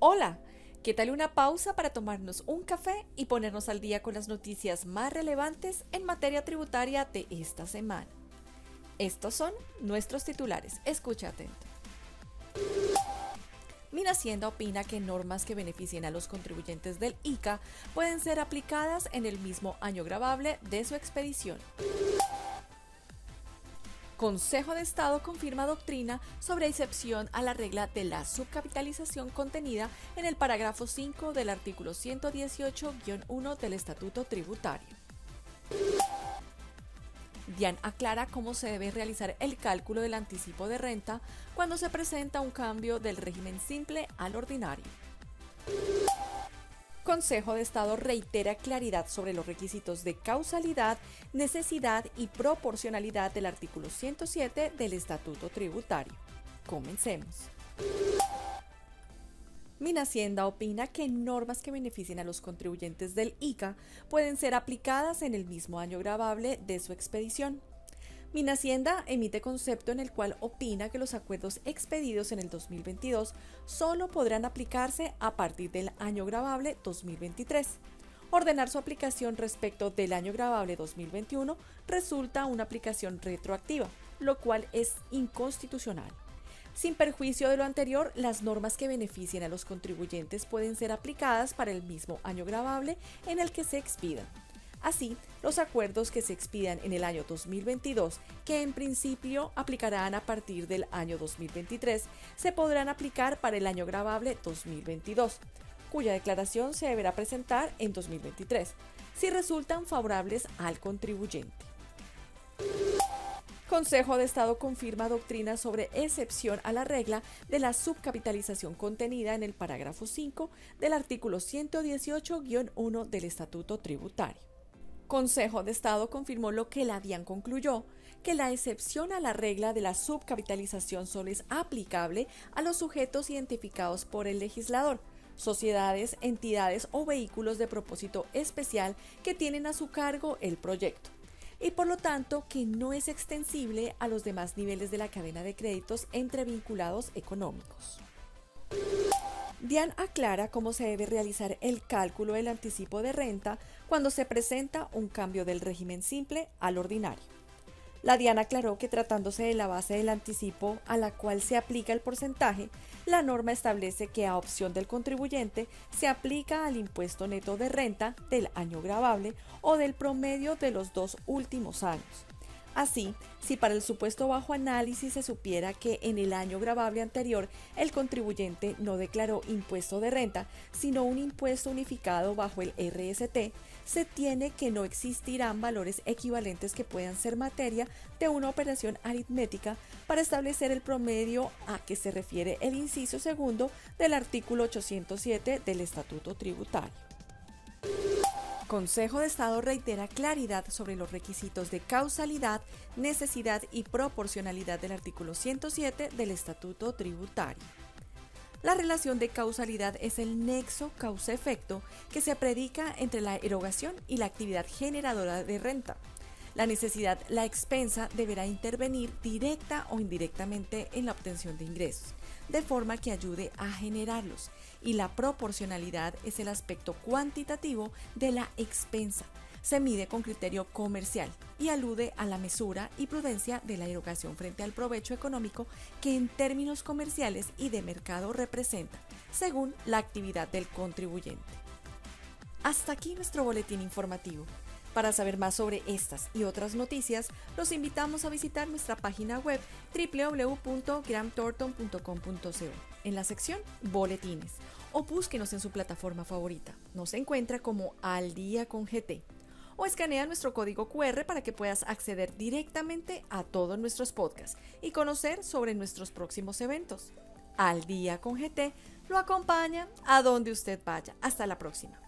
Hola, ¿qué tal una pausa para tomarnos un café y ponernos al día con las noticias más relevantes en materia tributaria de esta semana? Estos son nuestros titulares. Escucha atento. Hacienda opina que normas que beneficien a los contribuyentes del ICA pueden ser aplicadas en el mismo año grabable de su expedición. Consejo de Estado confirma doctrina sobre excepción a la regla de la subcapitalización contenida en el parágrafo 5 del artículo 118-1 del Estatuto Tributario. DIAN aclara cómo se debe realizar el cálculo del anticipo de renta cuando se presenta un cambio del régimen simple al ordinario. Consejo de Estado reitera claridad sobre los requisitos de causalidad, necesidad y proporcionalidad del artículo 107 del Estatuto Tributario. Comencemos. Hacienda opina que normas que beneficien a los contribuyentes del ICA pueden ser aplicadas en el mismo año grabable de su expedición. Hacienda emite concepto en el cual opina que los acuerdos expedidos en el 2022 solo podrán aplicarse a partir del año grabable 2023. Ordenar su aplicación respecto del año grabable 2021 resulta una aplicación retroactiva, lo cual es inconstitucional. Sin perjuicio de lo anterior, las normas que beneficien a los contribuyentes pueden ser aplicadas para el mismo año grabable en el que se expidan. Así, los acuerdos que se expidan en el año 2022, que en principio aplicarán a partir del año 2023, se podrán aplicar para el año grabable 2022, cuya declaración se deberá presentar en 2023, si resultan favorables al contribuyente. Consejo de Estado confirma doctrina sobre excepción a la regla de la subcapitalización contenida en el parágrafo 5 del artículo 118-1 del Estatuto Tributario. Consejo de Estado confirmó lo que la DIAN concluyó, que la excepción a la regla de la subcapitalización solo es aplicable a los sujetos identificados por el legislador, sociedades, entidades o vehículos de propósito especial que tienen a su cargo el proyecto y por lo tanto que no es extensible a los demás niveles de la cadena de créditos entre vinculados económicos. Dian aclara cómo se debe realizar el cálculo del anticipo de renta cuando se presenta un cambio del régimen simple al ordinario. La DIAN aclaró que tratándose de la base del anticipo a la cual se aplica el porcentaje, la norma establece que a opción del contribuyente se aplica al impuesto neto de renta del año grabable o del promedio de los dos últimos años. Así, si para el supuesto bajo análisis se supiera que en el año grabable anterior el contribuyente no declaró impuesto de renta, sino un impuesto unificado bajo el RST, se tiene que no existirán valores equivalentes que puedan ser materia de una operación aritmética para establecer el promedio a que se refiere el inciso segundo del artículo 807 del Estatuto Tributario. Consejo de Estado reitera claridad sobre los requisitos de causalidad, necesidad y proporcionalidad del artículo 107 del Estatuto Tributario. La relación de causalidad es el nexo causa-efecto que se predica entre la erogación y la actividad generadora de renta. La necesidad, la expensa, deberá intervenir directa o indirectamente en la obtención de ingresos, de forma que ayude a generarlos. Y la proporcionalidad es el aspecto cuantitativo de la expensa, se mide con criterio comercial y alude a la mesura y prudencia de la erogación frente al provecho económico que en términos comerciales y de mercado representa, según la actividad del contribuyente. Hasta aquí nuestro boletín informativo. Para saber más sobre estas y otras noticias, los invitamos a visitar nuestra página web www.gramtorton.com.co en la sección Boletines o búsquenos en su plataforma favorita. Nos encuentra como Al Día con GT o escanea nuestro código QR para que puedas acceder directamente a todos nuestros podcasts y conocer sobre nuestros próximos eventos. Al día con GT lo acompaña a donde usted vaya. Hasta la próxima.